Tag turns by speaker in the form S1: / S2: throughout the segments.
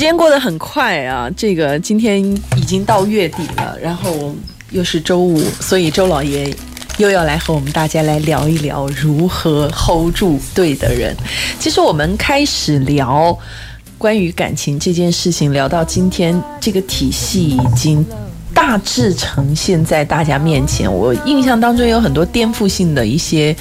S1: 时间过得很快啊，这个今天已经到月底了，然后又是周五，所以周老爷又要来和我们大家来聊一聊如何 hold 住对的人。其实我们开始聊关于感情这件事情，聊到今天，这个体系已经大致呈现在大家面前。我印象当中有很多颠覆性的一些。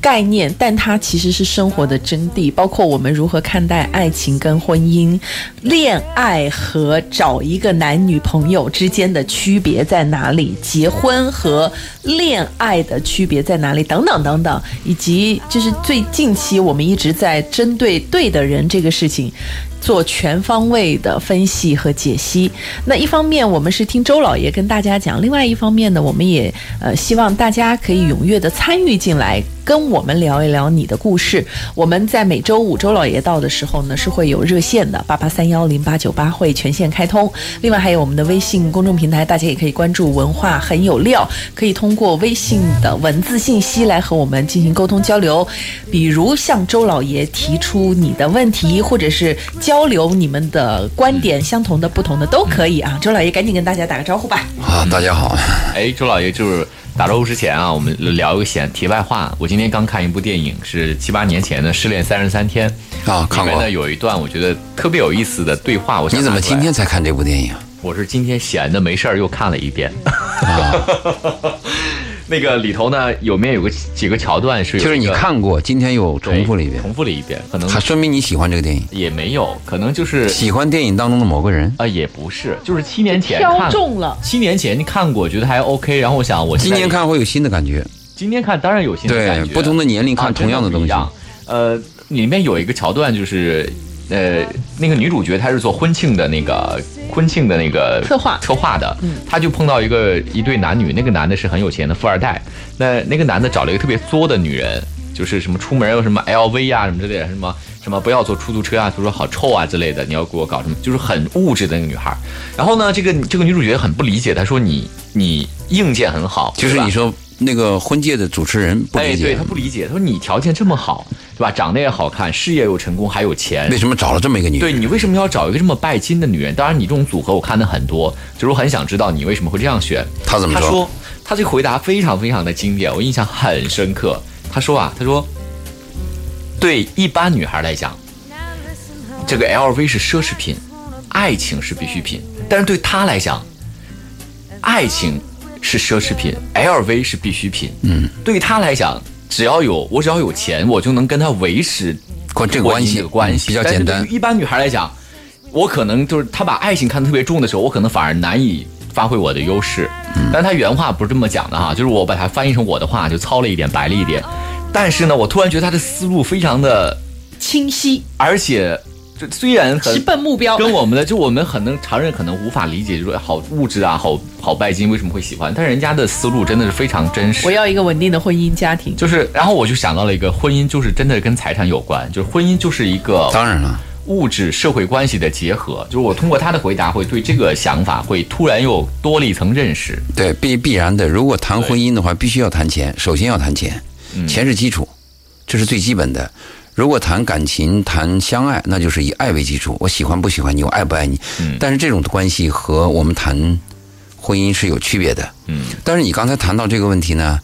S1: 概念，但它其实是生活的真谛，包括我们如何看待爱情跟婚姻、恋爱和找一个男女朋友之间的区别在哪里，结婚和恋爱的区别在哪里，等等等等，以及就是最近期我们一直在针对对的人这个事情。做全方位的分析和解析。那一方面，我们是听周老爷跟大家讲；另外一方面呢，我们也呃希望大家可以踊跃的参与进来，跟我们聊一聊你的故事。我们在每周五周老爷到的时候呢，是会有热线的，八八三幺零八九八会全线开通。另外还有我们的微信公众平台，大家也可以关注“文化很有料”，可以通过微信的文字信息来和我们进行沟通交流。比如向周老爷提出你的问题，或者是。交流你们的观点，相同的、不同的都可以啊！周老爷，赶紧跟大家打个招呼吧。
S2: 啊，大家好。
S3: 哎，周老爷，就是打招呼之前啊，我们聊一个闲题外话。我今天刚看一部电影，是七八年前的《失恋三十三天》
S2: 啊，看过。
S3: 里面呢有一段我觉得特别有意思的对话。我
S2: 你怎么今天才看这部电影？
S3: 我是今天闲的没事儿又看了一遍。那个里头呢，有面有个几个桥段是，
S2: 就是你看过，今天又重复了一遍，
S3: 重复了一遍，可能
S2: 还说明你喜欢这个电影，
S3: 也没有，可能就是
S2: 喜欢电影当中的某个人
S3: 啊，也不是，就是七年前
S1: 挑中了，
S3: 七年前你看过，觉得还 OK，然后我想我
S2: 今年看会有新的感觉，
S3: 今天看当然有新的感觉，
S2: 不同的年龄看同样的东西，
S3: 呃，里面有一个桥段就是。呃，那个女主角她是做婚庆的那个婚庆的那个
S1: 策划
S3: 策划的，嗯，她就碰到一个一对男女，那个男的是很有钱的富二代，那那个男的找了一个特别作的女人，就是什么出门有什么 LV 啊什么之类的，什么什么不要坐出租车啊，就说好臭啊之类的，你要给我搞什么，就是很物质的那个女孩。然后呢，这个这个女主角很不理解，她说你你硬件很好，
S2: 就是你说。那个婚介的主持人不理解，
S3: 对他不理解。他说：“你条件这么好，对吧？长得也好看，事业又成功，还有钱，
S2: 为什么找了这么一个女人？
S3: 对你为什么要找一个这么拜金的女人？当然，你这种组合我看的很多，就是我很想知道你为什么会这样选。”
S2: 他怎么
S3: 说？他说：“他这个回答非常非常的经典，我印象很深刻。他说啊，他说，对一般女孩来讲，这个 LV 是奢侈品，爱情是必需品。但是对他来讲，爱情。”是奢侈品，LV 是必需品。嗯，对于他来讲，只要有我只要有钱，我就能跟他维持
S2: 关这个关系。
S3: 关系
S2: 比较简单。
S3: 一般女孩来讲，我可能就是她把爱情看得特别重的时候，我可能反而难以发挥我的优势。嗯，但她原话不是这么讲的哈，就是我把它翻译成我的话，就糙了一点，白了一点。但是呢，我突然觉得她的思路非常的
S1: 清晰，
S3: 而且。就虽然
S1: 直奔目标，
S3: 跟我们的就我们很能常人可能无法理解，就说好物质啊，好好拜金为什么会喜欢？但人家的思路真的是非常真实。
S1: 我要一个稳定的婚姻家庭，
S3: 就是，然后我就想到了一个婚姻，就是真的跟财产有关，就是婚姻就是一个
S2: 当然了
S3: 物质社会关系的结合。就是我通过他的回答，会对这个想法会突然又多了一层认识。
S2: 对，必必然的。如果谈婚姻的话，必须要谈钱，首先要谈钱，钱是基础，这是最基本的。如果谈感情、谈相爱，那就是以爱为基础。我喜欢不喜欢你，我爱不爱你。嗯。但是这种关系和我们谈婚姻是有区别的。嗯。但是你刚才谈到这个问题呢，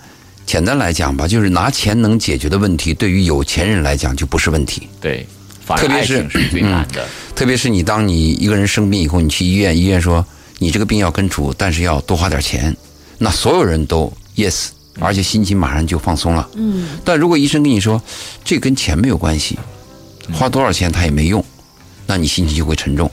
S2: 简单来讲吧，就是拿钱能解决的问题，对于有钱人来讲就不是问题。
S3: 对。
S2: 特别是
S3: 最难的。
S2: 特别是你当你一个人生病以后，你去医院，医院说你这个病要根除，但是要多花点钱，那所有人都 yes。而且心情马上就放松了。嗯。但如果医生跟你说，这跟钱没有关系，花多少钱他也没用，那你心情就会沉重。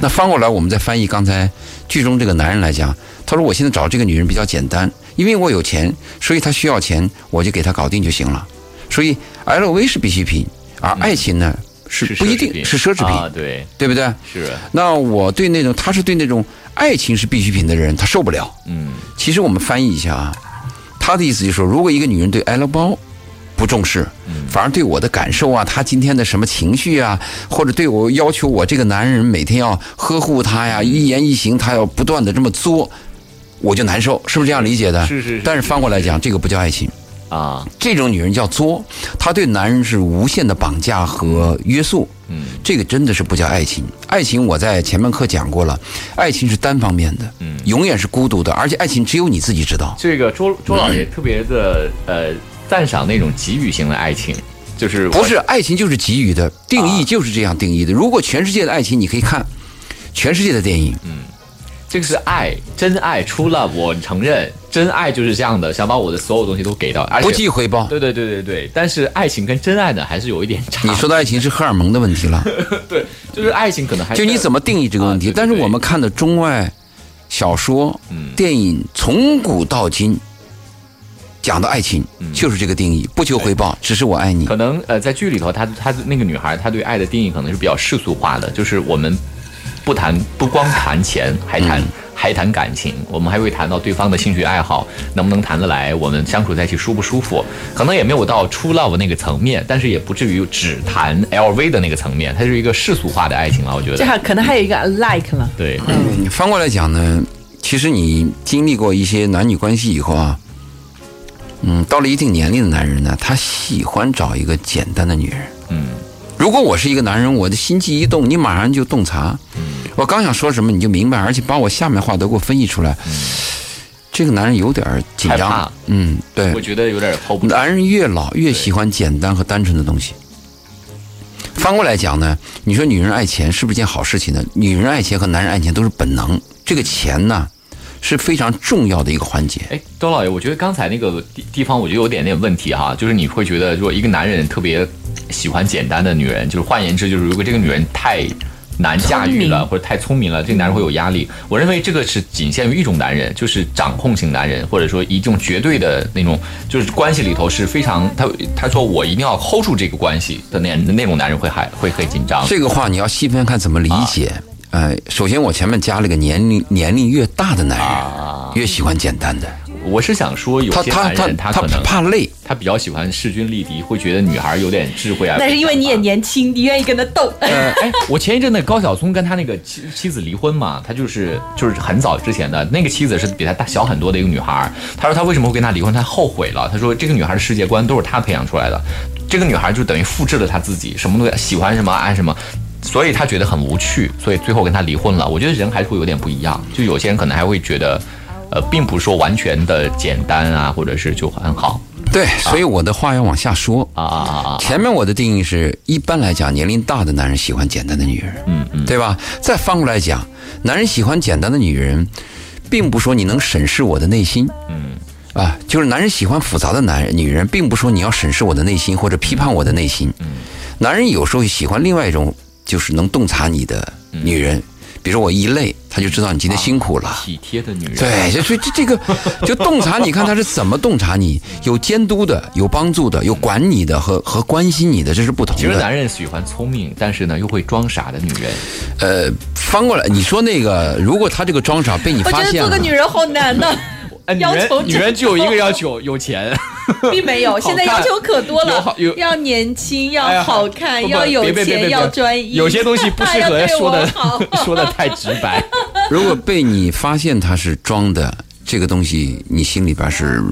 S2: 那翻过来，我们再翻译刚才剧中这个男人来讲，他说：“我现在找这个女人比较简单，因为我有钱，所以他需要钱，我就给他搞定就行了。所以 LV 是必需品，而爱情呢是不一定是奢侈品，
S3: 对
S2: 对不对？
S3: 是。
S2: 那我对那种他是对那种爱情是必需品的人，他受不了。嗯。其实我们翻译一下啊。他的意思就是说，如果一个女人对 L 包不重视，反而对我的感受啊，她今天的什么情绪啊，或者对我要求我这个男人每天要呵护她呀，一言一行她要不断的这么作，我就难受，是不是这样理解的？
S3: 是是。
S2: 但是翻过来讲，这个不叫爱情，
S3: 啊，
S2: 这种女人叫作，她对男人是无限的绑架和约束。嗯，这个真的是不叫爱情。爱情我在前面课讲过了，爱情是单方面的，嗯，永远是孤独的，而且爱情只有你自己知道。
S3: 这个周周老爷特别的呃赞赏那种给予型的爱情，就是
S2: 不是爱情就是给予的定义就是这样定义的。如果全世界的爱情你可以看全世界的电影，嗯
S3: 这个是爱，真爱出了，我承认，真爱就是这样的，想把我的所有东西都给到，而且
S2: 不计回报。
S3: 对对对对对，但是爱情跟真爱呢，还是有一点差。
S2: 你说的爱情是荷尔蒙的问题了，
S3: 对，就是爱情可能还
S2: 就你怎么定义这个问题。
S3: 啊对对
S2: 但是我们看的中外小说、电影，从古到今讲的爱情就是这个定义，不求回报，只是我爱你。
S3: 可能呃，在剧里头，她她那个女孩，她对爱的定义可能是比较世俗化的，就是我们不谈不光谈钱，还谈、
S2: 嗯
S3: 还谈感情，我们还会谈到对方的兴趣爱好，能不能谈得来，我们相处在一起舒不舒服，可能也没有到 true love 那个层面，但是也不至于只谈 LV 的那个层面，它是一个世俗化的爱情了，我觉得。
S1: 这还可能还有一个 like 了。
S3: 对，
S2: 嗯翻过来讲呢，其实你经历过一些男女关系以后啊，嗯，到了一定年龄的男人呢，他喜欢找一个简单的女人。
S3: 嗯，
S2: 如果我是一个男人，我的心机一动，你马上就洞察。我刚想说什么你就明白，而且把我下面话都给我分析出来。这个男人有点儿紧张。嗯，对
S3: 我。觉得有点 hold 不住。
S2: 男人越老越喜欢简单和单纯的东西。翻过来讲呢，你说女人爱钱是不是件好事情呢？女人爱钱和男人爱钱都是本能，这个钱呢是非常重要的一个环节。
S3: 哎，周老爷，我觉得刚才那个地地方，我觉得有点点问题哈，就是你会觉得，如果一个男人特别喜欢简单的女人，就是换言之，就是如果这个女人太难驾驭了，或者太聪明了，这个男人会有压力。我认为这个是仅限于一种男人，就是掌控型男人，或者说一种绝对的那种，就是关系里头是非常他他说我一定要 hold 住这个关系的那那种男人会还会很紧张。
S2: 这个话你要细分看怎么理解。呃，首先我前面加了个年龄年龄越大的男人、
S3: 啊
S2: 越喜欢简单的，
S3: 我是想说，有些男
S2: 人他
S3: 可能
S2: 怕累。
S3: 他比较喜欢势均力敌，会觉得女孩有点智慧啊。
S1: 那是因为你也年轻，你愿意跟他斗。
S3: 呃，哎，我前一阵那高晓松跟他那个妻妻子离婚嘛，他就是就是很早之前的那个妻子是比他大小很多的一个女孩。他说他为什么会跟他离婚，他后悔了。他说这个女孩的世界观都是他培养出来的，这个女孩就等于复制了他自己，什么东西喜欢什么爱什么。所以他觉得很无趣，所以最后跟他离婚了。我觉得人还是会有点不一样，就有些人可能还会觉得，呃，并不是说完全的简单啊，或者是就很好
S2: 对，所以我的话要往下说。
S3: 啊啊啊啊！
S2: 前面我的定义是一般来讲，年龄大的男人喜欢简单的女人，
S3: 嗯嗯，
S2: 对吧？再反过来讲，男人喜欢简单的女人，并不说你能审视我的内心，
S3: 嗯
S2: 啊，就是男人喜欢复杂的男人女人，并不说你要审视我的内心或者批判我的内心。男人有时候喜欢另外一种，就是能洞察你的女人，比如说我一累，他就知道你今天辛苦了。
S3: 体贴的女人，
S2: 对，就所以这这个就洞察，你 看他是怎么洞察你？有监督的，有帮助的，有管你的和和关心你的，这是不同的
S3: 其实
S2: 的。
S3: 男人喜欢聪明，但是呢又会装傻的女人。
S2: 呃，翻过来，你说那个，如果他这个装傻被你发现了
S1: 得做个，女人好难呢，
S3: 哎，女
S1: 要求
S3: 人女人只有一个要求，有钱。
S1: 并没有，现在要求可多了
S3: 有，
S1: 要年轻，
S3: 哎
S1: 要好看，要有钱，要专一。
S3: 有些东西不 适
S1: 要对
S3: 合说的 说的太直白。
S2: 如果被你发现他是装的，这个东西你心里边是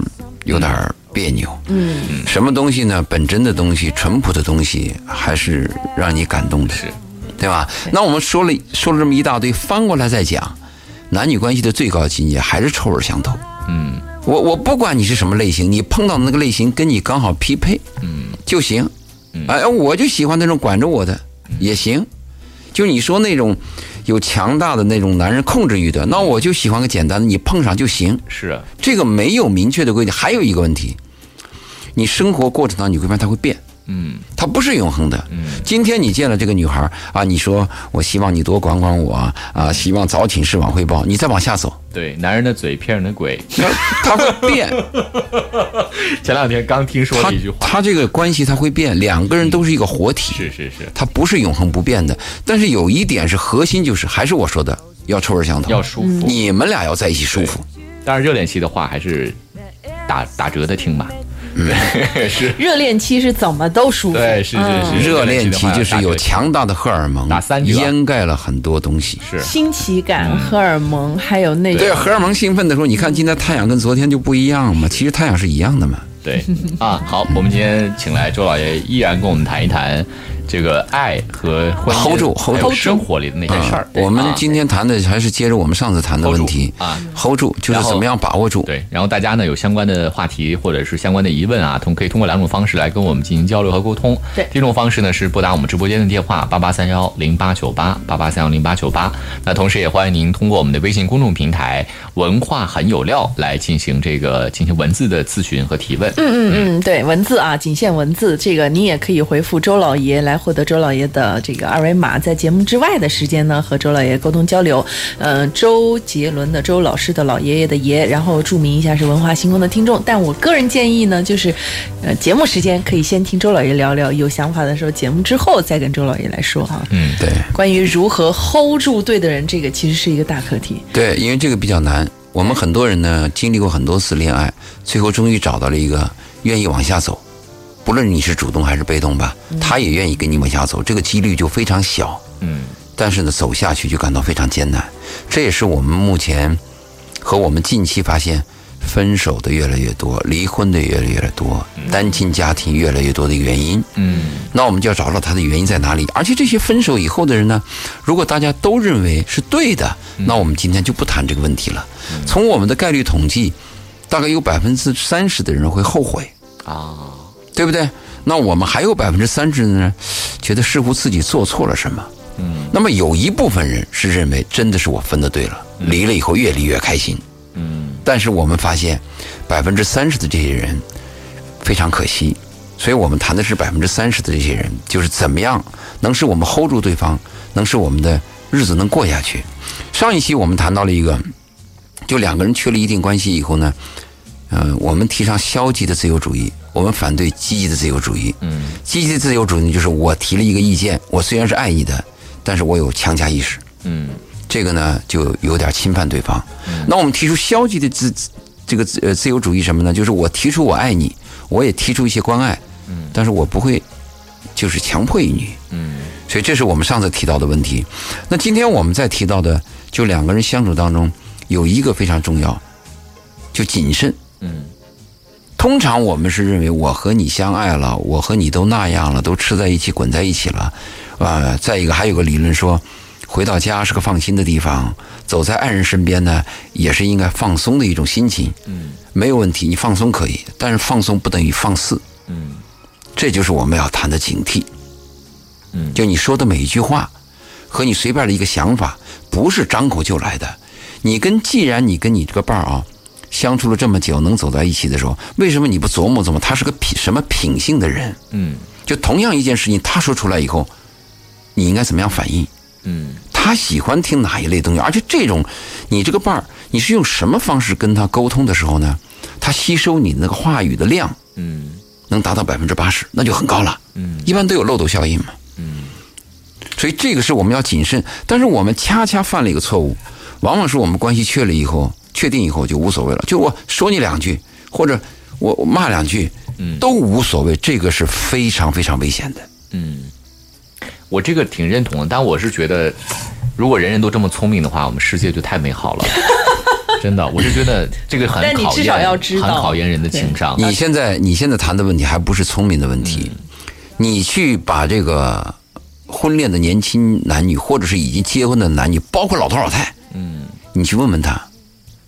S2: 有点儿别扭。嗯，什么东西呢？本真的东西，淳朴的东西，还是让你感动的，
S3: 是，
S2: 对吧？那我们说了说了这么一大堆，翻过来再讲，男女关系的最高境界还是臭味相投。
S3: 嗯。
S2: 我我不管你是什么类型，你碰到的那个类型跟你刚好匹配
S3: 嗯。
S2: 就行。哎，我就喜欢那种管着我的也行。就你说那种有强大的那种男人控制欲的，那我就喜欢个简单的，你碰上就行。
S3: 是啊。
S2: 这个没有明确的规定。还有一个问题，你生活过程当中你会发现它会变，
S3: 嗯。
S2: 它不是永恒的。
S3: 嗯。
S2: 今天你见了这个女孩啊，你说我希望你多管管我啊，啊，希望早请示晚汇报，你再往下走，
S3: 对，男人的嘴骗人的鬼。
S2: 他会变。
S3: 前两天刚听说
S2: 他
S3: 了一句话，
S2: 他这个关系他会变，两个人都是一个活体，
S3: 是是是，
S2: 他不是永恒不变的。但是有一点是核心，就是还是我说的，要臭味相投，
S3: 要舒服。
S2: 你们俩要在一起舒服。
S3: 当然热恋期的话还是打打折的听吧。对，是，
S1: 热恋期是怎么都舒服。
S3: 对是是
S1: 嗯
S3: 是
S2: 热恋期就是有强大的荷尔蒙
S3: 打三折
S2: 掩盖了很多东西。
S3: 是
S1: 新奇感、荷尔蒙，还有那种
S2: 对，荷尔蒙兴奋的时候，你看今天太阳跟昨天就不一样嘛，其实太阳是一样的嘛。
S3: 对啊，好，我们今天请来周老爷，依然跟我们谈一谈这个爱和婚姻
S2: hold 住，hold 住
S3: 生活里的那些事儿。
S2: 我们
S3: 啊
S2: 今天谈的还是接着我们上次谈的问题
S3: 啊
S2: ，hold 住就是怎么样把握住。
S3: 对，然后大家呢有相关的话题或者是相关的疑问啊，通可以通过两种方式来跟我们进行交流和沟通。
S1: 对
S3: 第一种方式呢是拨打我们直播间的电话八八三幺零八九八八八三幺零八九八。那同时也欢迎您通过我们的微信公众平台“文化很有料”来进行这个进行文字的咨询和提问。
S1: 嗯嗯，对，文字啊，仅限文字。这个你也可以回复周老爷来获得周老爷的这个二维码，在节目之外的时间呢，和周老爷沟通交流。呃，周杰伦的周老师的老爷爷的爷，然后注明一下是文化星空的听众。但我个人建议呢，就是，呃，节目时间可以先听周老爷聊聊，有想法的时候，节目之后再跟周老爷来说哈。
S3: 嗯，
S2: 对
S1: 关于如何 hold 住对的人，这个其实是一个大课题。
S2: 对，因为这个比较难。我们很多人呢，经历过很多次恋爱，最后终于找到了一个愿意往下走，不论你是主动还是被动吧，他也愿意跟你往下走，这个几率就非常小。
S3: 嗯
S2: 但是呢，走下去就感到非常艰难。这也是我们目前和我们近期发现，分手的越来越多，离婚的越来越多，单亲家庭越来越多的原因。
S3: 嗯
S2: 那我们就要找找它的原因在哪里。而且这些分手以后的人呢，如果大家都认为是对的，那我们今天就不谈这个问题了。从我们的概率统计，大概有百分之三十的人会后悔，
S3: 啊，
S2: 对不对？那我们还有百分之三十的呢，觉得似乎自己做错了什么。
S3: 嗯
S2: 那么有一部分人是认为真的是我分的对了，离了以后越离越开心。
S3: 嗯
S2: 但是我们发现，百分之三十的这些人非常可惜，所以我们谈的是百分之三十的这些人，就是怎么样能使我们 hold 住对方，能使我们的日子能过下去。上一期我们谈到了一个，就两个人确立一定关系以后呢，呃，我们提倡消极的自由主义，我们反对积极的自由主义。
S3: 嗯
S2: 积极的自由主义就是我提了一个意见，我虽然是爱你的，但是我有强加意识。
S3: 嗯
S2: 这个呢就有点侵犯对方。那我们提出消极的自这个自呃自由主义什么呢？就是我提出我爱你，我也提出一些关爱，嗯但是我不会就是强迫于你。
S3: 嗯
S2: 所以这是我们上次提到的问题。那今天我们再提到的，就两个人相处当中有一个非常重要，就谨慎。
S3: 嗯
S2: 通常我们是认为我和你相爱了，我和你都那样了，都吃在一起，滚在一起了，啊、再一个还有个理论说，回到家是个放心的地方，走在爱人身边呢，也是应该放松的一种心情，
S3: 嗯
S2: 没有问题，你放松可以，但是放松不等于放肆，
S3: 嗯
S2: 这就是我们要谈的警惕。
S3: 嗯
S2: 就你说的每一句话和你随便的一个想法，不是张口就来的。你跟既然你跟你这个伴儿啊相处了这么久，能走在一起的时候，为什么你不琢磨琢磨他是个品什么品性的人？
S3: 嗯
S2: 就同样一件事情，他说出来以后，你应该怎么样反应？
S3: 嗯
S2: 他喜欢听哪一类东西？而且这种，你这个伴儿，你是用什么方式跟他沟通的时候呢？他吸收你那个话语的量
S3: 嗯
S2: 能达到百分之八十，那就很高了。
S3: 嗯
S2: 一般都有漏斗效应嘛。
S3: 嗯
S2: 所以这个是我们要谨慎，但是我们恰恰犯了一个错误，往往是我们关系确立以后，确定以后就无所谓了，就我说你两句，或者我我骂两句，都无所谓，这个是非常非常危险的。
S3: 嗯，我这个挺认同的，但我是觉得，如果人人都这么聪明的话，我们世界就太美好了。真的，我是觉得这个很考验，
S1: 至少要知道。
S3: 很考验人的情商。
S2: 你现在你现在谈的问题还不是聪明的问题，你去把这个婚恋的年轻男女，或者是已经结婚的男女，包括老头老太，
S3: 嗯，
S2: 你去问问他，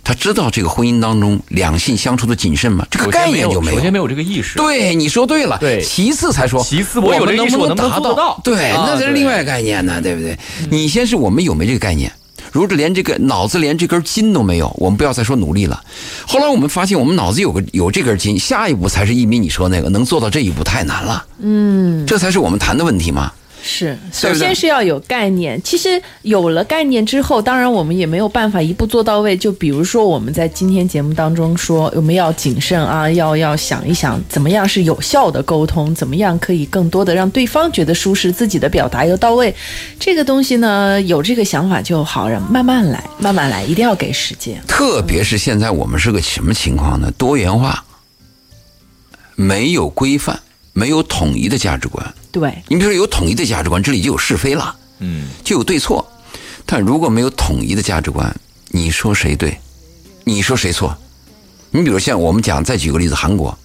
S2: 他知道这个婚姻当中两性相处的谨慎吗？这个概念就没有
S3: 首先没有这个意识。
S2: 对，你说对了。
S3: 对
S2: 其次才说，
S3: 其次我有这个意识我能不能
S2: 达
S3: 做到
S2: 对，那是另外概念呢，对不对？你先是我们有没这个概念？如果连这个脑子连这根筋都没有，我们不要再说努力了。后来我们发现，我们脑子有个有这根筋，下一步才是一米你说那个，能做到这一步太难了。嗯，这才是我们谈的问题嘛。
S1: 是，首先是要有概念。其实有了概念之后，当然我们也没有办法一步做到位。就比如说我们在今天节目当中说，我们要谨慎啊，要要想一想怎么样是有效的沟通，怎么样可以更多的让对方觉得舒适，自己的表达又到位。这个东西呢，有这个想法就好，让慢慢来，慢慢来，一定要给时间。
S2: 特别是现在我们是个什么情况呢？多元化，没有规范，没有统一的价值观。
S1: 对，
S2: 你比如说有统一的价值观，这里就有是非了。
S3: 嗯
S2: 就有对错。但如果没有统一的价值观，你说谁对，你说谁错？你比如像我们讲，再举个例子，韩国，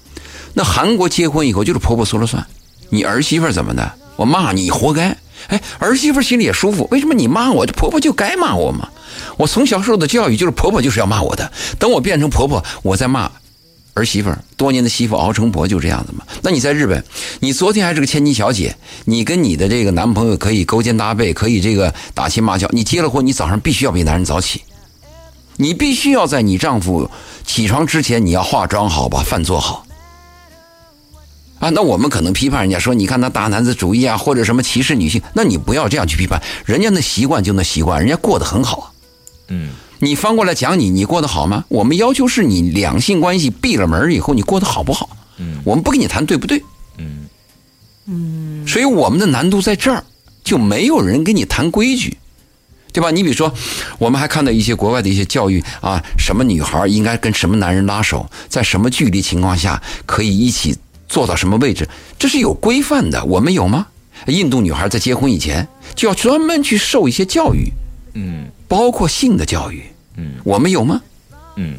S2: 那韩国结婚以后就是婆婆说了算，你儿媳妇怎么的，我骂你活该。哎，儿媳妇心里也舒服，为什么你骂我，这婆婆就该骂我嘛？我从小受的教育就是婆婆就是要骂我的，等我变成婆婆，我再骂儿媳妇儿。多年的媳妇熬成婆就这样子嘛。那你在日本，你昨天还是个千金小姐，你跟你的这个男朋友可以勾肩搭背，可以这个打情骂俏。你结了婚，你早上必须要比男人早起，你必须要在你丈夫起床之前，你要化妆好，把饭做好。啊，那我们可能批判人家说，你看那大男子主义啊，或者什么歧视女性，那你不要这样去批判人家那习惯就那习惯，人家过得很好。
S3: 嗯，
S2: 你翻过来讲你，你过得好吗？我们要求是你两性关系闭了门以后，你过得好不好？
S3: 嗯，
S2: 我们不跟你谈对不对？
S3: 嗯
S1: 嗯，
S2: 所以我们的难度在这儿，就没有人跟你谈规矩，对吧？你比如说，我们还看到一些国外的一些教育啊，什么女孩应该跟什么男人拉手，在什么距离情况下可以一起坐到什么位置，这是有规范的。我们有吗？印度女孩在结婚以前就要专门去受一些教育，
S3: 嗯
S2: 包括性的教育。
S3: 嗯
S2: 我们有吗？
S3: 嗯，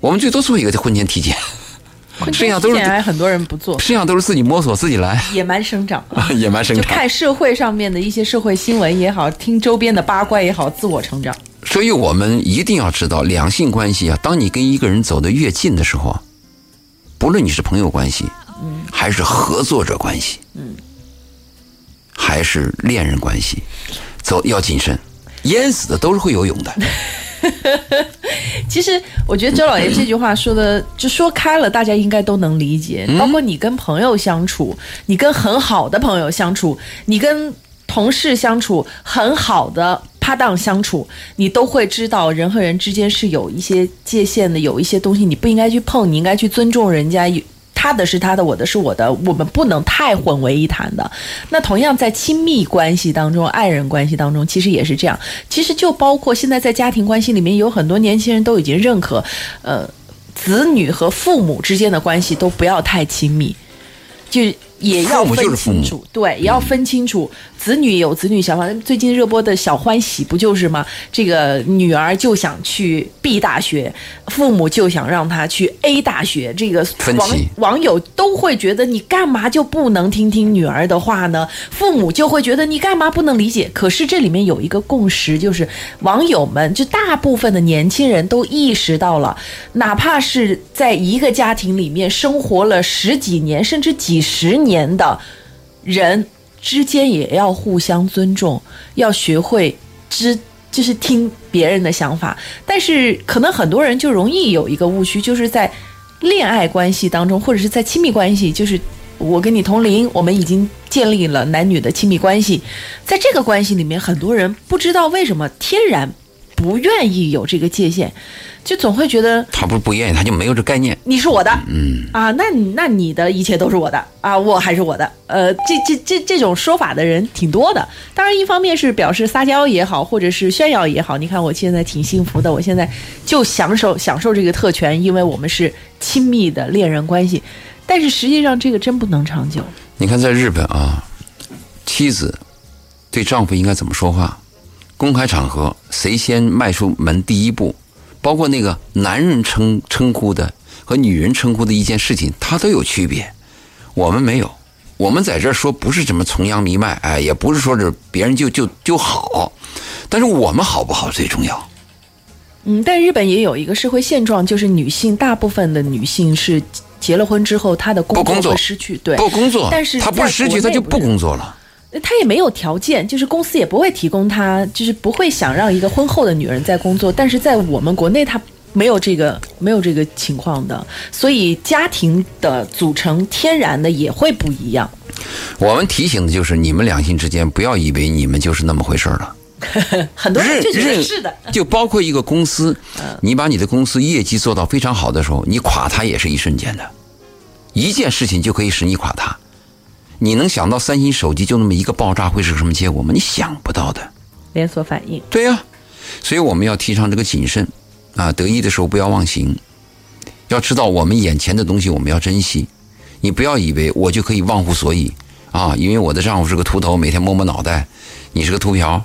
S2: 我们最多做一个婚前体检，
S1: 婚
S2: 剩下都是
S1: 前检还很多人不做，
S2: 剩下都是自己摸索自己来，
S1: 野蛮生长啊。
S2: 野蛮生
S1: 就
S2: 长。
S1: 看社会上面的一些社会新闻也好，听周边的八卦也好，自我成长。
S2: 所以我们一定要知道，两性关系啊，当你跟一个人走得越近的时候啊，不论你是朋友关系，嗯还是合作者关系，嗯还是恋人关系，走要谨慎，淹死的都是会游泳的。
S1: 其实我觉得周老爷这句话说的，就说开了，大家应该都能理解。包括你跟朋友相处，你跟很好的朋友相处，你跟同事相处，很好的搭档相处，你都会知道人和人之间是有一些界限的，有一些东西你不应该去碰，你应该去尊重人家。他的是他的，我的是我的，我们不能太混为一谈的。那同样在亲密关系当中、爱人关系当中，其实也是这样。其实就包括现在在家庭关系里面，有很多年轻人都已经认可，呃，子女和父母之间的关系都不要太亲密，就也要分清楚，对，也要分清楚。子女有子女想法，最近热播的小欢喜不就是吗？这个女儿就想去 B 大学，父母就想让她去 A 大学，这个网网友都会觉得你干嘛就不能听听女儿的话呢？父母就会觉得你干嘛不能理解？可是这里面有一个共识，就是网友们就大部分的年轻人都意识到了，哪怕是在一个家庭里面生活了十几年甚至几十年年的人之间，也要互相尊重，要学会知。就是听别人的想法，但是可能很多人就容易有一个误区，就是在恋爱关系当中，或者是在亲密关系，就是我跟你同龄，我们已经建立了男女的亲密关系，在这个关系里面，很多人不知道为什么天然不愿意有这个界限，就总会觉得
S2: 他不是不愿意，他就没有这概念。
S1: 你是我的，
S2: 嗯，
S1: 啊，那你那你的一切都是我的啊，我还是我的。呃，这这这这种说法的人挺多的。当然，一方面是表示撒娇也好，或者是炫耀也好。你看我现在挺幸福的，我现在就享受享受这个特权，因为我们是亲密的恋人关系。但是实际上，这个真不能长久。
S2: 你看，在日本啊，妻子对丈夫应该怎么说话？公开场合谁先迈出门第一步，包括那个男人称称呼的和女人称呼的一件事情，它都有区别。我们没有，我们在这儿说不是什么崇洋迷外，哎，也不是说是别人就就就好，但是我们好不好最重要。
S1: 嗯，但日本也有一个社会现状，就是女性大部分的女性是结了婚之后，她的工
S2: 不工作
S1: 会失去，对，
S2: 不工作，
S1: 但是
S2: 她不是失去，
S1: 在国内
S2: 他就不工作了。
S1: 他也没有条件，就是公司也不会提供他，就是不会想让一个婚后的女人在工作。但是在我们国内，他没有这个没有这个情况的，所以家庭的组成天然的也会不一样。
S2: 我们提醒的就是你们两性之间，不要以为你们就是那么回事儿了。
S1: 很多人
S2: 任
S1: 就觉得是的，
S2: 就包括一个公司，你把你的公司业绩做到非常好的时候，你垮它也是一瞬间的，一件事情就可以使你垮它。你能想到三星手机就那么一个爆炸会是什么结果吗？你想不到的。
S1: 连锁反应。
S2: 对呀、所以我们要提倡这个谨慎啊，得意的时候不要忘形，要知道我们眼前的东西我们要珍惜。你不要以为我就可以忘乎所以啊，因为我的丈夫是个秃头，每天摸摸脑袋，你是个秃瓢。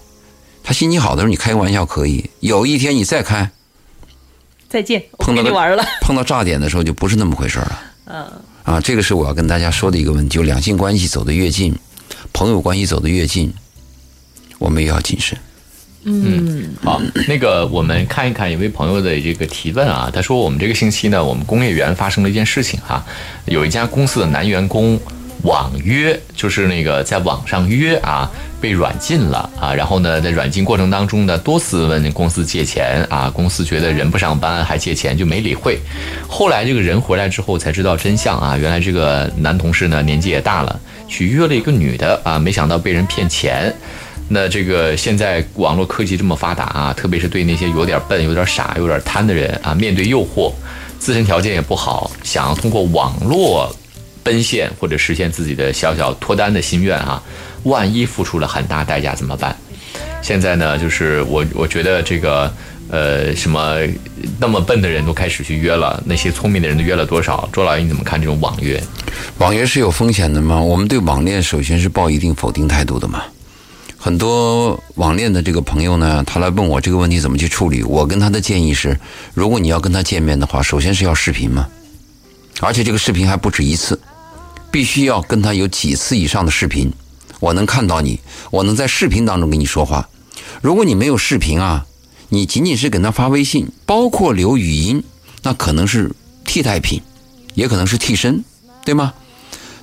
S2: 他心情好的时候你开个玩笑可以，有一天你再开，
S1: 再见，
S2: 碰到
S1: 你玩了。
S2: 碰到炸点的时候就不是那么回事了。
S1: 嗯，
S2: 啊，这个是我要跟大家说的一个问题，就两性关系走得越近，朋友关系走得越近，我们也要谨慎。
S3: 嗯，好，那个我们看一看一位朋友的这个提问啊，他说我们这个星期呢，我们工业园发生了一件事情哈，有一家公司的男员工网约，就是那个在网上约啊，被软禁了啊，然后呢，在软禁过程当中呢，多次问公司借钱啊，公司觉得人不上班还借钱就没理会，后来这个人回来之后才知道真相啊，原来这个男同事呢年纪也大了，去约了一个女的啊，没想到被人骗钱。那这个现在网络科技这么发达啊，特别是对那些有点笨、有点傻、有点贪的人啊，面对诱惑，自身条件也不好，想要通过网络奔现或者实现自己的小小脱单的心愿啊，万一付出了很大代价怎么办？现在呢，就是我我觉得这个呃什么那么笨的人都开始去约了，那些聪明的人都约了多少？周老爷你怎么看这种网约？
S2: 网约是有风险的吗？我们对网恋首先是抱一定否定态度的嘛。很多网恋的这个朋友呢，他来问我这个问题怎么去处理。我跟他的建议是，如果你要跟他见面的话，首先是要视频嘛，而且这个视频还不止一次，必须要跟他有几次以上的视频，我能看到你，我能在视频当中跟你说话。如果你没有视频啊，你仅仅是给他发微信，包括留语音，那可能是替代品，也可能是替身，对吗？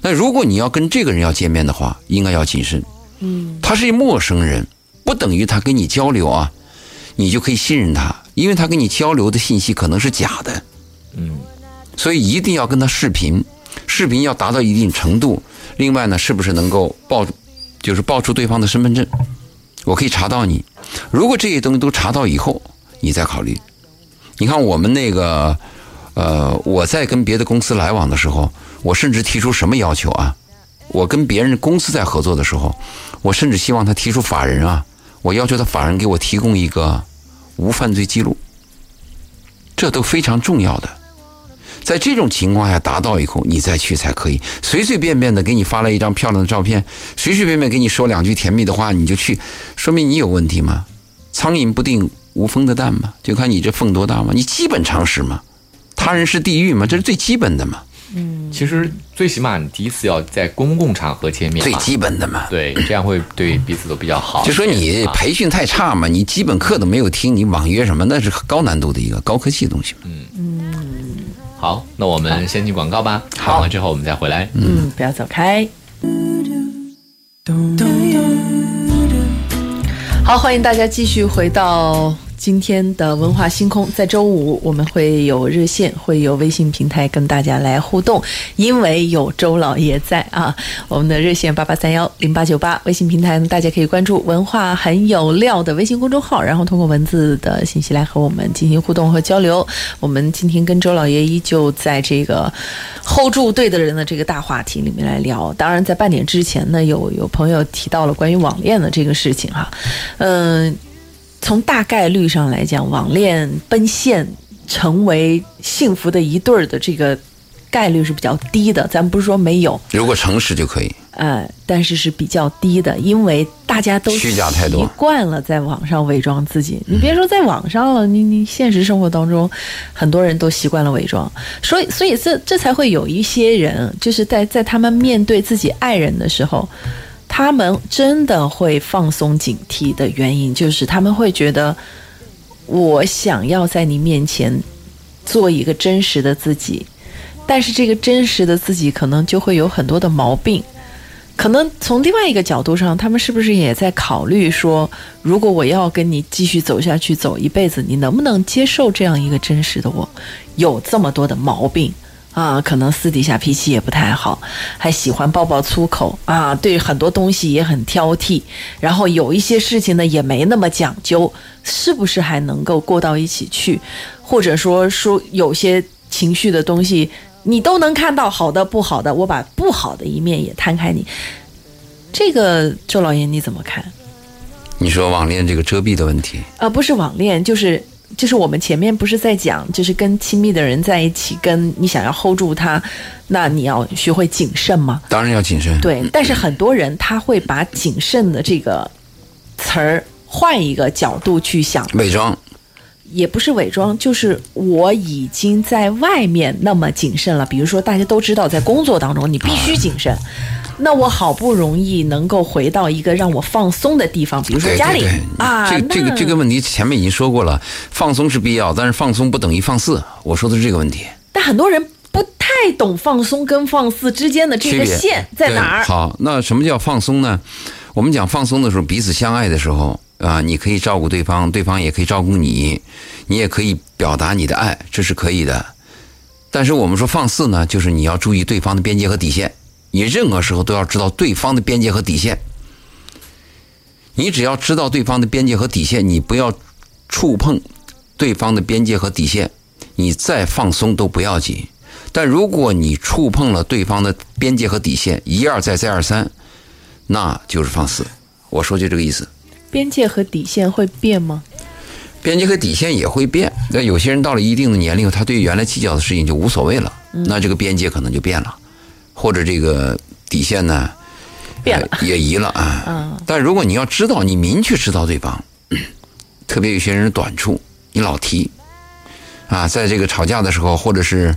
S2: 那如果你要跟这个人要见面的话，应该要谨慎。
S1: 嗯，
S2: 他是一陌生人，不等于他跟你交流啊，你就可以信任他，因为他跟你交流的信息可能是假的。
S3: 嗯，
S2: 所以一定要跟他视频，视频要达到一定程度。另外呢，是不是能够报，就是报出对方的身份证，我可以查到你。如果这些东西都查到以后，你再考虑。你看我们那个，呃，我在跟别的公司来往的时候，我甚至提出什么要求啊？我跟别人公司在合作的时候，我甚至希望他提出法人啊，我要求他法人给我提供一个无犯罪记录，这都非常重要的。在这种情况下达到以后，你再去才可以。随随便便的给你发了一张漂亮的照片，随随便便给你说两句甜蜜的话，你就去，说明你有问题吗？苍蝇不叮无缝的蛋嘛，就看你这缝多大嘛。你基本常识嘛，他人是地狱嘛，这是最基本的嘛。
S3: 嗯，其实最起码你第一次要在公共场合见面，
S2: 最基本的嘛。
S3: 对，这样会对彼此都比较好。
S2: 就说你培训太差嘛，你基本课都没有听，你网约什么？那是高难度的一个高科技的东西嘛。
S3: 嗯嗯。好，那我们先进广告吧。
S1: 好，
S3: 完之后我们再回来。
S1: 嗯，不要走开。好，欢迎大家继续回到。今天的文化星空，在周五我们会有热线，会有微信平台跟大家来互动，因为有周老爷在啊。我们的热线八八三幺零八九八，微信平台大家可以关注“文化很有料”的微信公众号，然后通过文字的信息来和我们进行互动和交流。我们今天跟周老爷依旧在这个 hold 住对的人的这个大话题里面来聊。当然，在半点之前呢，有有朋友提到了关于网恋的这个事情哈，嗯。从大概率上来讲，网恋奔现成为幸福的一对儿的这个概率是比较低的。咱不是说没有，
S2: 如果诚实就可以。
S1: 呃，但是是比较低的，因为大家都
S2: 虚假太多，
S1: 习惯了在网上伪装自己。你别说在网上了，你你现实生活当中，很多人都习惯了伪装。所以，所以这这才会有一些人，就是在在他们面对自己爱人的时候。他们真的会放松警惕的原因，就是他们会觉得，我想要在你面前做一个真实的自己，但是这个真实的自己可能就会有很多的毛病。可能从另外一个角度上，他们是不是也在考虑说，如果我要跟你继续走下去，走一辈子，你能不能接受这样一个真实的我，有这么多的毛病？啊，可能私底下脾气也不太好，还喜欢爆爆粗口啊，对很多东西也很挑剔，然后有一些事情呢也没那么讲究，是不是还能够过到一起去？或者说说有些情绪的东西，你都能看到好的不好的，我把不好的一面也摊开你。这个周老爷你怎么看？
S2: 你说网恋这个遮蔽的问题？
S1: 啊，不是网恋，就是。就是我们前面不是在讲，就是跟亲密的人在一起，跟你想要 hold 住他，那你要学会谨慎吗？
S2: 当然要谨慎。
S1: 对，但是很多人他会把谨慎的这个词儿换一个角度去想，
S2: 伪装，
S1: 也不是伪装，就是我已经在外面那么谨慎了。比如说，大家都知道，在工作当中你必须谨慎。那我好不容易能够回到一个让我放松的地方，比如说家里啊，
S2: 这个这个这个问题前面已经说过了，放松是必要，但是放松不等于放肆。我说的是这个问题，
S1: 但很多人不太懂放松跟放肆之间的这个线在哪儿。
S2: 好，那什么叫放松呢？我们讲放松的时候，彼此相爱的时候啊，你可以照顾对方，对方也可以照顾你，你也可以表达你的爱，这是可以的。但是我们说放肆呢，就是你要注意对方的边界和底线，你任何时候都要知道对方的边界和底线。你只要知道对方的边界和底线，你不要触碰对方的边界和底线，你再放松都不要紧。但如果你触碰了对方的边界和底线，一而再再而三，那就是放肆。我说就这个意思。
S1: 边界和底线会变吗？
S2: 边界和底线也会变。那有些人到了一定的年龄，他对原来计较的事情就无所谓了，那这个边界可能就变了，或者这个底线呢，
S1: 变了
S2: 呃也移了啊。
S1: 嗯
S2: 但如果你要知道，你明确知道对方，特别有些人短处，你老提啊，在这个吵架的时候，或者是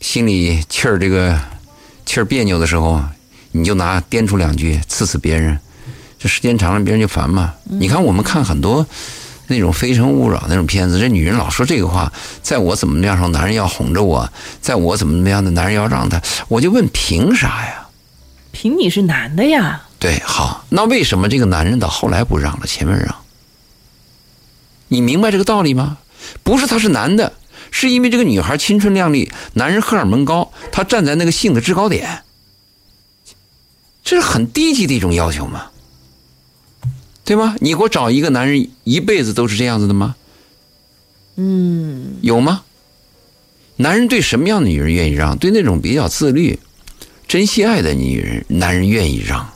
S2: 心里气儿这个气儿别扭的时候，你就拿颠出两句刺刺别人，这时间长了别人就烦嘛。你看我们看很多那种《非诚勿扰》那种片子，这女人老说这个话，在我怎么怎么样的时候，男人要哄着我；在我怎么怎么样的，男人要让她。我就问，凭啥呀？
S1: 凭你是男的呀，
S2: 对，好，那为什么这个男人到后来不让了，前面让？你明白这个道理吗？不是他是男的，是因为这个女孩青春靓丽，男人荷尔蒙高，他站在那个性的制高点，这是很低级的一种要求嘛，对吗？你给我找一个男人一辈子都是这样子的吗？
S1: 嗯，
S2: 有吗？男人对什么样的女人愿意让？对那种比较自律、珍惜爱的女人，男人愿意让。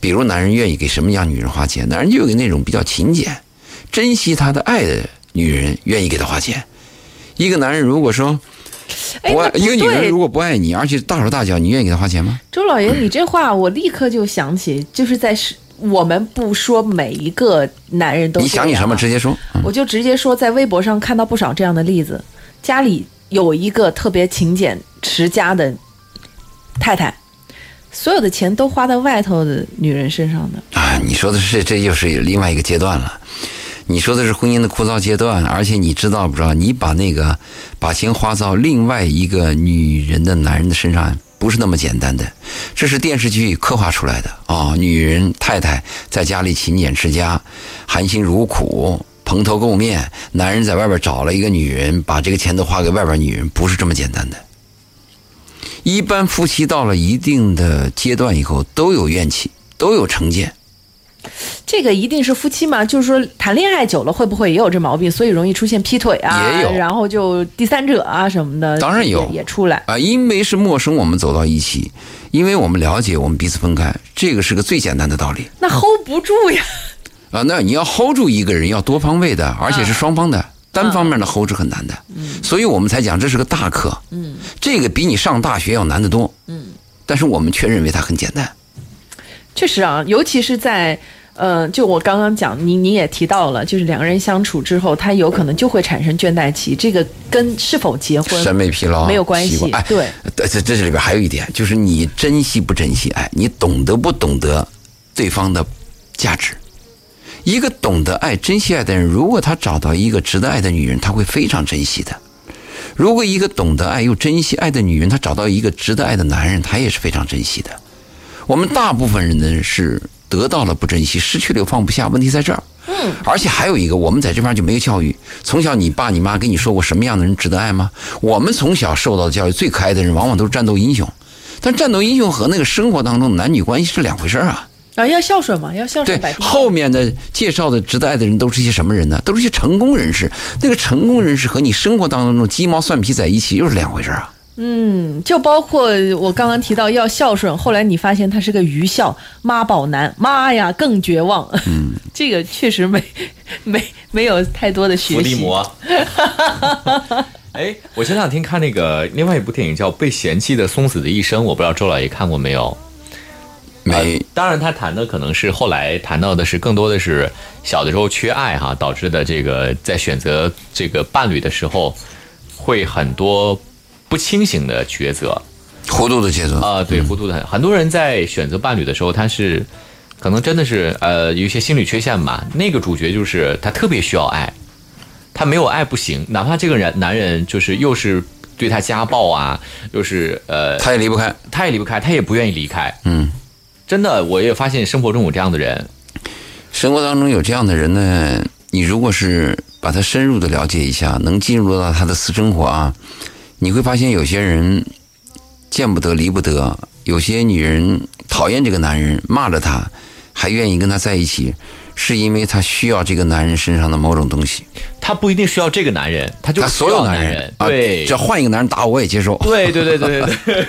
S2: 比如男人愿意给什么样女人花钱，男人就给那种比较勤俭、珍惜他的爱的女人愿意给他花钱。一个男人如果说
S1: 哎，
S2: 不爱
S1: 不
S2: 一个女人如果不爱你，而且大手大脚，你愿意给他花钱吗？
S1: 周老爷，你这话我立刻就想起，就是在是我们不说每一个男人都
S2: 你想你什么，直接说。嗯
S1: 我就直接说，在微博上看到不少这样的例子，家里有一个特别勤俭持家的太太，所有的钱都花在外头的女人身上的。
S2: 啊，你说的是这又是另外一个阶段了。你说的是婚姻的枯燥阶段，而且你知道不知道？你把那个把钱花到另外一个女人的男人的身上，不是那么简单的。这是电视剧刻画出来的啊、女人太太在家里勤俭持家，含辛茹苦，蓬头垢面；男人在外边找了一个女人，把这个钱都花给外边女人，不是这么简单的。一般夫妻到了一定的阶段以后，都有怨气，都有成见。
S1: 这个一定是夫妻嘛？就是说谈恋爱久了会不会也有这毛病？所以容易出现劈腿啊，
S2: 也有
S1: 然后就第三者啊什么的，
S2: 当然有
S1: 也也出来。
S2: 啊，因为是陌生，我们走到一起，因为我们了解，我们彼此分开，这个是个最简单的道理
S1: 那 hold 不住呀。
S2: 啊。那你要 hold 住一个人，要多方位的，而且是双方的，单方面的 hold 是很难的。所以我们才讲这是个大课。
S1: 嗯，
S2: 这个比你上大学要难得多。
S1: 嗯，
S2: 但是我们却认为它很简单。
S1: 确实啊，尤其是在呃，就我刚刚讲，你你也提到了，就是两个人相处之后，他有可能就会产生倦怠期，这个跟是否结婚
S2: 审美疲劳
S1: 没有关系
S2: 哎，
S1: 对，
S2: 这这这里边还有一点，就是你珍惜不珍惜爱，你懂得不懂得对方的价值。一个懂得爱、珍惜爱的人，如果他找到一个值得爱的女人，他会非常珍惜的。如果一个懂得爱又珍惜爱的女人，她找到一个值得爱的男人，她也是非常珍惜的。我们大部分人呢是得到了不珍惜，失去了又放不下，问题在这儿。嗯，而且还有一个，我们在这边就没有教育。从小你爸你妈跟你说过什么样的人值得爱吗？我们从小受到的教育，最可爱的人往往都是战斗英雄，但战斗英雄和那个生活当中的男女关系是两回事儿啊。
S1: 啊，要孝顺嘛，要孝顺对，
S2: 后面的介绍的值得爱的人都是些什么人呢？都是些成功人士。那个成功人士和你生活当中鸡毛蒜皮在一起又是两回事儿啊。
S1: 嗯，就包括我刚刚提到要孝顺，后来你发现他是个愚孝妈宝男，妈呀更绝望。嗯，这个确实没 没没有太多的学习。
S3: 伏地魔。哎，我前两天看那个另外一部电影叫《被嫌弃的松子的一生》，我不知道周老爷看过没有？
S2: 没
S3: 呃当然，他谈的可能是后来谈到的是更多的是小的时候缺爱哈导致的这个在选择这个伴侣的时候会很多不清醒的抉择
S2: 糊涂的抉择
S3: 啊、对，糊涂的很。很多人在选择伴侣的时候，他是可能真的是呃有一些心理缺陷吧。那个主角就是他特别需要爱，他没有爱不行，哪怕这个人男人就是又是对他家暴啊，又是呃
S2: 他也离不开。
S3: 他也离不开，他也不愿意离开。
S2: 嗯，
S3: 真的，我也发现生活中有这样的人。
S2: 生活当中有这样的人呢，你如果是把他深入的了解一下，能进入到他的私生活啊，你会发现有些人见不得离不得，有些女人讨厌这个男人，骂着他，还愿意跟他在一起，是因为她需要这个男人身上的某种东西。
S3: 他不一定需要这个男人，他就
S2: 他
S3: 是
S2: 所有男
S3: 人。
S2: 啊，
S3: 对
S2: 只要换一个男人打我，我也接受。
S3: 对对对对对对。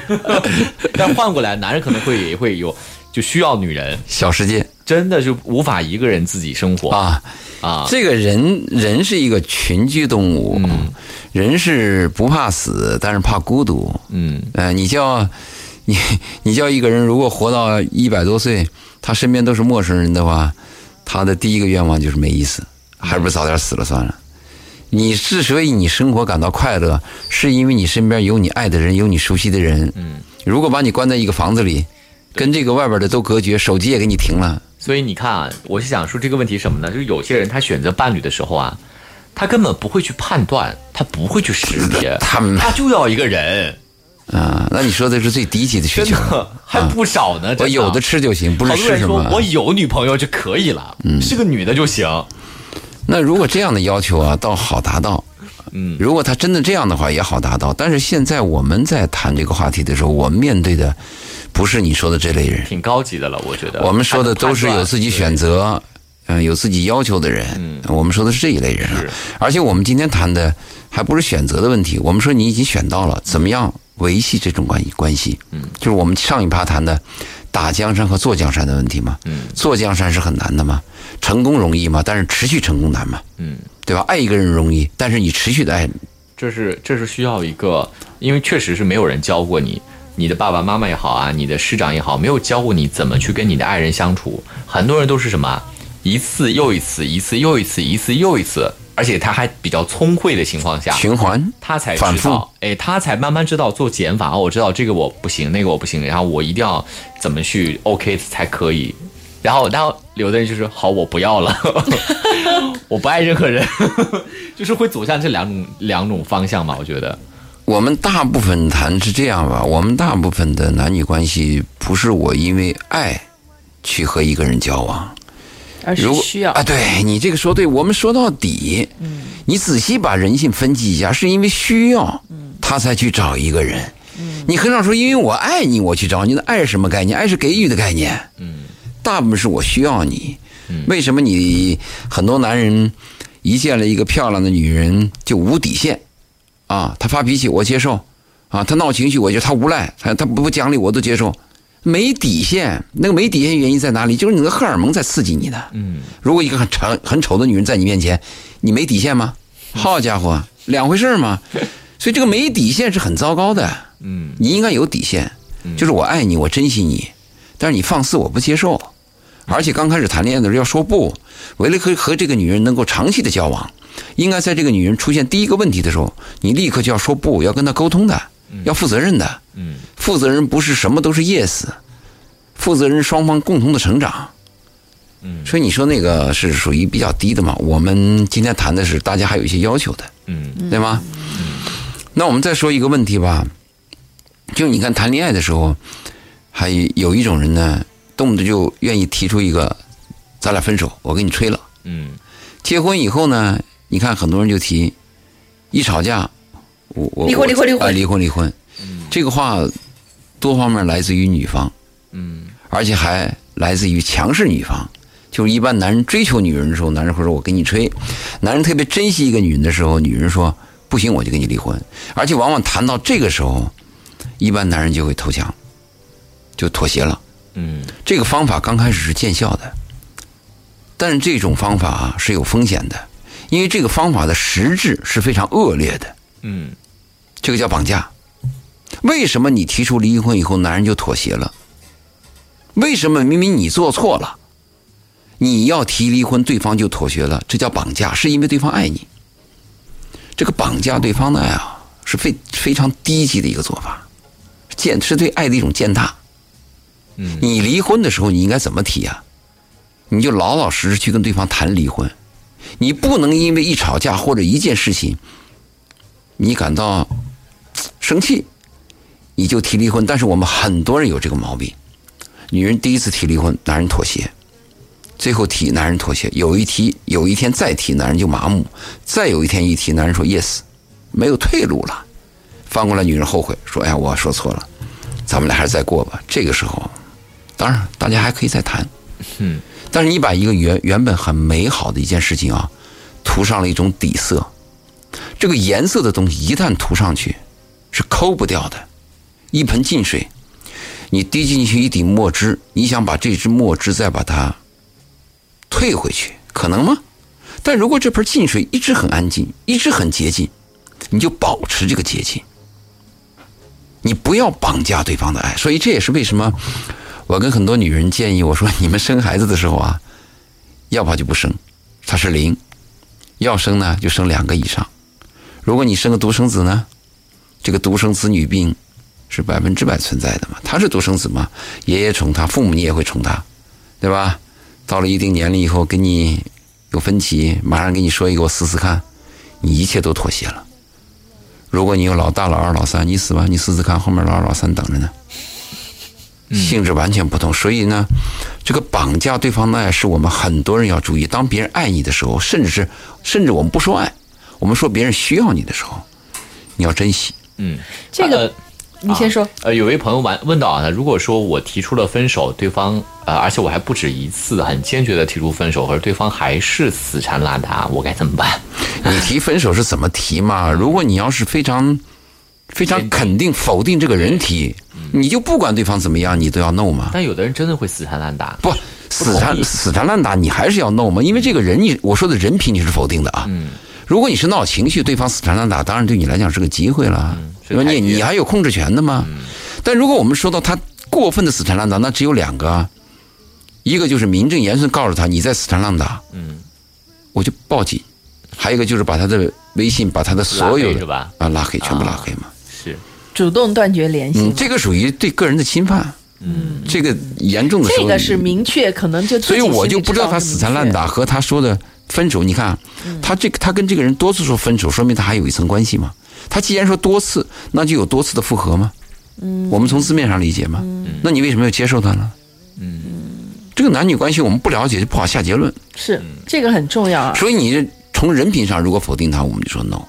S3: 但换过来，男人可能会也会有就需要女人，
S2: 小世界
S3: 真的就无法一个人自己生活
S2: 啊，
S3: 啊。
S2: 这个人人是一个群居动物，人是不怕死，但是怕孤独。
S3: 嗯，
S2: 呃，你叫你你叫一个人，如果活到一百多岁，他身边都是陌生人的话，他的第一个愿望就是没意思，还不如早点死了算了。你之所以你生活感到快乐，是因为你身边有你爱的人，有你熟悉的人。嗯，如果把你关在一个房子里，跟这个外边的都隔绝，手机也给你停了，
S3: 所以你看啊，我是想说这个问题什么呢？就是有些人他选择伴侣的时候啊，他根本不会去判断，他不会去识别，
S2: 他们
S3: 他就要一个人，
S2: 啊，那你说的是最低级的需求。
S3: 还不少呢。
S2: 我有的吃就行，不是。
S3: 说我有女朋友就可以了，是个女的就行。
S2: 那如果这样的要求啊，倒好达到。
S3: 嗯，
S2: 如果他真的这样的话，也好达到。但是现在我们在谈这个话题的时候，我们面对的不是你说的这类人，
S3: 挺高级的了，我觉得。
S2: 我们说的都是有自己选
S3: 择。
S2: 择，嗯、有自己要求的人。
S3: 嗯
S2: 我们说的是这一类人啊
S3: 是。
S2: 而且我们今天谈的还不是选择的问题，我们说你已经选到了，怎么样维系这种关系关系？嗯，就是我们上一趴谈的打江山和坐江山的问题嘛。
S3: 嗯，
S2: 坐江山是很难的嘛，成功容易嘛，但是持续成功难嘛。
S3: 嗯，
S2: 对吧？爱一个人容易，但是你持续的爱，
S3: 这是这是需要一个，因为确实是没有人教过你，你的爸爸妈妈也好啊，你的师长也好，没有教过你怎么去跟你的爱人相处。很多人都是什么一次又一次，一次又一次，一次又一次，而且他还比较聪慧的情况下，
S2: 循环。
S3: 他才知道，哎，他才慢慢知道做减法。哦，我知道这个我不行，那个我不行，然后我一定要怎么去 OK 才可以。然后，然后有的人就是好，我不要了，我不爱任何人，就是会走向这两种两种方向吧。我觉得，
S2: 我们大部分谈是这样吧，我们大部分的男女关系不是我因为爱去和一个人交往，
S1: 而是需要。
S2: 啊，对你这个说对，我们说到底，嗯，你仔细把人性分析一下，是因为需要，他才去找一个人，嗯，你很少说因为我爱你我去找你，的爱是什么概念？爱是给予的概念，
S3: 嗯，
S2: 大部分是我需要你，为什么你很多男人一见了一个漂亮的女人就无底线？啊？他发脾气我接受。啊，他闹情绪我觉得他无赖，他他不讲理我都接受，没底线。那个没底线原因在哪里？就是你的荷尔蒙在刺激你呢。
S3: 嗯，
S2: 如果一个很丑很丑的女人在你面前，你没底线吗？好家伙，两回事儿嘛。所以这个没底线是很糟糕的。
S3: 嗯，
S2: 你应该有底线，就是我爱你，我珍惜你，但是你放肆我不接受。而且刚开始谈恋爱的时候要说不，为了和和这个女人能够长期的交往，应该在这个女人出现第一个问题的时候，你立刻就要说不，要跟她沟通的，要负责任的。
S3: 嗯，
S2: 负责人不是什么都是 yes，负责人双方共同的成长。
S3: 嗯
S2: 所以你说那个是属于比较低的嘛？我们今天谈的是大家还有一些要求的，
S3: 嗯
S2: 对吗？那我们再说一个问题吧，就你看谈恋爱的时候，还有一种人呢，动不动就愿意提出一个，咱俩分手，我给你吹了。
S3: 嗯
S2: 结婚以后呢，你看很多人就提，一吵架，我我
S1: 离婚
S2: 我
S1: 离婚离婚。
S2: 啊离婚离婚，这个话多方面来自于女方，
S3: 嗯。
S2: 而且还来自于强势女方。就是一般男人追求女人的时候，男人会说“我给你吹”；男人特别珍惜一个女人的时候，女人说“不行，我就跟你离婚”。而且往往谈到这个时候，一般男人就会投降，就妥协了。
S3: 嗯。
S2: 这个方法刚开始是见效的，但是这种方法啊是有风险的，因为这个方法的实质是非常恶劣的，
S3: 嗯
S2: 这个叫绑架。为什么你提出离婚以后，男人就妥协了？为什么明明你做错了，你要提离婚，对方就妥协了？这叫绑架，是因为对方爱你。这个绑架对方的爱啊，是非非常低级的一个做法，践是对爱的一种践踏。
S3: 嗯
S2: 你离婚的时候，你应该怎么提呀、你就老老实实去跟对方谈离婚，你不能因为一吵架或者一件事情，你感到生气，你就提离婚。但是我们很多人有这个毛病，女人第一次提离婚，男人妥协，最后提男人妥协，有一提有一天再提，男人就麻木，再有一天一提，男人说 yes，没有退路了。翻过来，女人后悔说：“哎呀，我说错了，咱们俩还是再过吧。”这个时候，当然大家还可以再谈，
S3: 嗯，
S2: 但是你把一个原原本很美好的一件事情啊，涂上了一种底色，这个颜色的东西一旦涂上去，是抠不掉的。一盆净水，你滴进去一滴墨汁，你想把这支墨汁再把它退回去，可能吗？但如果这盆净水一直很安静，一直很洁净，你就保持这个洁净。你不要绑架对方的爱，所以这也是为什么我跟很多女人建议我说，你们生孩子的时候啊，要不就不生，它是零；要生呢就生两个以上。如果你生个独生子呢，这个独生子女病是百分之百存在的嘛，他是独生子嘛，爷爷宠他，父母你也会宠他，对吧？到了一定年龄以后，跟你有分歧，马上给你说一个，我试试看，你一切都妥协了。如果你有老大、老二、老三，你死吧，你试试看，后面老二、老三等着呢。性质完全不同，所以呢，这个绑架对方的爱是我们很多人要注意。当别人爱你的时候，甚至是甚至我们不说爱，我们说别人需要你的时候，你要珍惜。
S3: 嗯，
S1: 这个
S3: 呃
S1: 你先说。
S3: 呃，有位朋友问问到啊，如果说我提出了分手，对方呃，而且我还不止一次很坚决的提出分手，可是对方还是死缠烂打，我该怎么办？
S2: 你提分手是怎么提嘛？如果你要是非常非常肯定否定这个人提，你就不管对方怎么样，你都要 no 嘛？
S3: 但有的人真的会死缠烂打，
S2: 不，死缠死缠烂打，你还是要 no 嘛？因为这个人你，我说的人品你是否定的啊。
S3: 嗯
S2: 如果你是闹情绪，对方死缠烂打，当然对你来讲是个机会了，对吧？你你还有控制权的嘛。但如果我们说到他过分的死缠烂打，那只有两个。啊，一个就是名正言顺告诉他你在死缠烂打，
S3: 嗯，
S2: 我就报警；还有一个就是把他的微信，把他的所有啊拉黑，全部拉
S3: 啊
S2: 黑嘛。
S3: 是。
S1: 主动断绝联系，
S2: 嗯，这个属于对个人的侵犯，嗯，这个严重的时候，
S1: 这个是明确，可能就
S2: 所以我就不知道他死缠烂打和他说的分手，你看啊，他这个他跟这个人多次说分手，说明他还有一层关系嘛。他既然说多次，那就有多次的复合吗？嗯，我们从字面上理解嘛。那你为什么要接受他呢？嗯，这个男女关系我们不了解，就不好下结论。
S1: 是这个很重要啊。
S2: 所以你从人品上如果否定他，我们就说 no。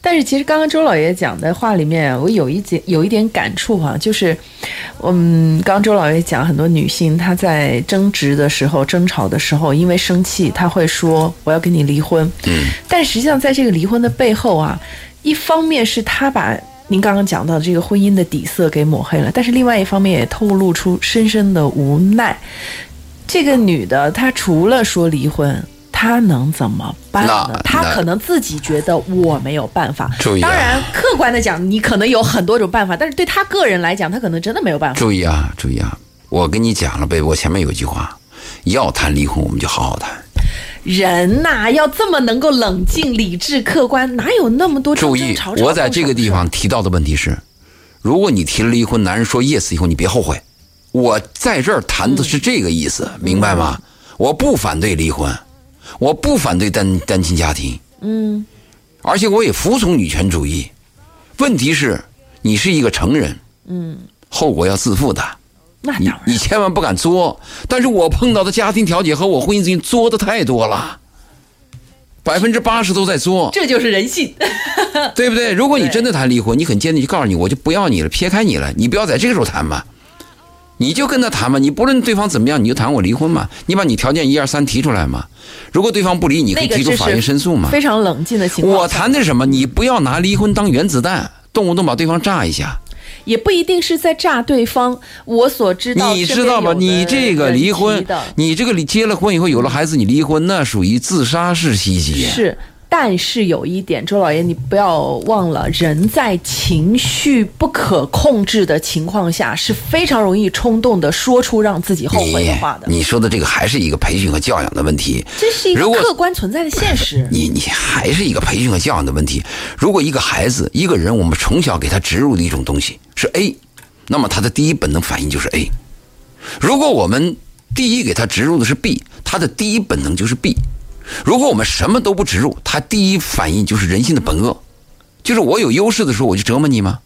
S1: 但是其实刚刚周老爷讲的话里面，我有一点有一点感触哈、就是，嗯，刚刚周老爷讲很多女性她在争执的时候、争吵的时候，因为生气，她会说我要跟你离婚。
S2: 嗯，
S1: 但实际上在这个离婚的背后啊，一方面是她把您刚刚讲到的这个婚姻的底色给抹黑了，但是另外一方面也透露出深深的无奈。这个女的她除了说离婚。她能怎么办呢
S2: 他？
S1: 可能自己觉得我没有办法。
S2: 注意啊
S1: 当然，客观的讲，你可能有很多种办法，但是对他个人来讲，他可能真的没有办法。
S2: 注意啊，注意啊！我跟你讲了呗，我前面有一句话，要谈离婚我们就好好谈。
S1: 人呐、要这么能够冷静、理智、客观，哪有那么多争
S2: 注意？我在这个地方提到的问题是，如果你提了离婚，男人说 yes 以后，你别后悔。我在这儿谈的是这个意思，明白吗？我不反对离婚，我不反对单单亲家庭，
S1: 嗯，
S2: 而且我也服从女权主义。问题是，你是一个成人，嗯，后果要自负的。
S1: 那当然。
S2: 你千万不敢作。但是我碰到的家庭调解和我婚姻咨询作的太多了，百分之八十都在作。
S1: 这就是人性。
S2: 对不对？如果你 真的谈离婚，你很坚定，就告诉你，我就不要你了，撇开你了，你不要在这个时候谈嘛，你就跟他谈嘛，你不论对方怎么样，你就谈我离婚嘛，你把你条件一二三提出来嘛，如果对方不离，你可以提出法院申诉嘛。
S1: 非常冷静的情况下，
S2: 我谈的是什么？你不要拿离婚当原子弹，动不动把对方炸一下。
S1: 也不一定是在炸对方。我所知道，
S2: 你知道吧？
S1: 身边有的
S2: 你这个离婚，你这个离结了婚以后有了孩子，你离婚那属于自杀式袭击。
S1: 是但是有一点，周老爷，你不要忘了，人在情绪不可控制的情况下，是非常容易冲动的，说出让自己后悔的话的。
S2: 你说的这个还是一个培训和教养的问题，
S1: 这是一个客观存在的现实。
S2: 你你还是一个培训和教养的问题。如果一个孩子、一个人，我们从小给他植入的一种东西是 A，那么他的第一本能反应就是 A。如果我们第一给他植入的是 B，他的第一本能就是 B。如果我们什么都不植入，他第一反应就是人性的本恶，就是我有优势的时候我就折磨你吗？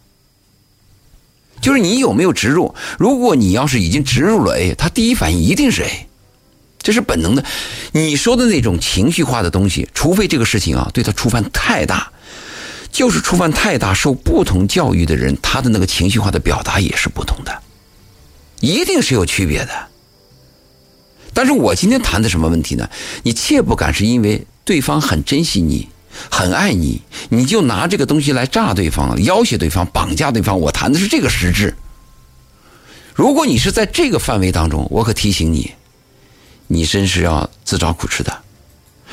S2: 就是你有没有植入？如果你要是已经植入了 A，他第一反应一定是 A。这是本能的。你说的那种情绪化的东西，除非这个事情啊对他触犯太大，就是触犯太大，受不同教育的人，他的那个情绪化的表达也是不同的，一定是有区别的。但是我今天谈的什么问题呢？你切不敢是因为对方很珍惜你，很爱你，你就拿这个东西来炸对方、要挟对方、绑架对方。我谈的是这个实质。如果你是在这个范围当中，我可提醒你，你真是要自找苦吃的。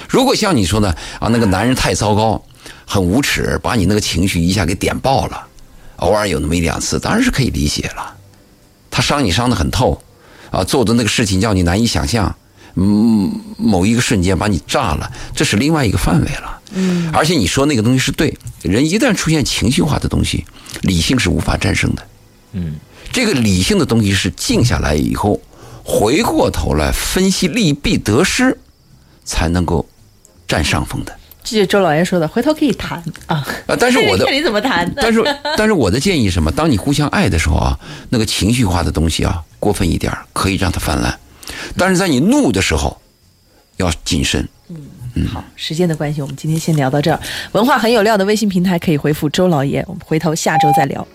S2: 如果像你说的啊，那个男人太糟糕，很无耻，把你那个情绪一下给点爆了，偶尔有那么一两次，当然是可以理解了。他伤你伤得很透，啊，做的那个事情叫你难以想象，嗯，某一个瞬间把你炸了，这是另外一个范围了。嗯，而且你说那个东西是对，人一旦出现情绪化的东西，理性是无法战胜的。
S3: 嗯，
S2: 这个理性的东西是静下来以后，回过头来分析利弊得失，才能够占上风的。
S1: 这就是周老爷说的，回头可以谈啊。
S2: 啊，但是 我的
S1: 看你怎么谈。
S2: 但是，但是我的建议是什么？当你互相爱的时候啊，那个情绪化的东西啊，过分一点儿可以让它泛滥，但是在你怒的时候，要谨慎。
S1: 嗯好，时间的关系，我们今天先聊到这儿。文化很有料的微信平台可以回复周老爷，我们回头下周再聊。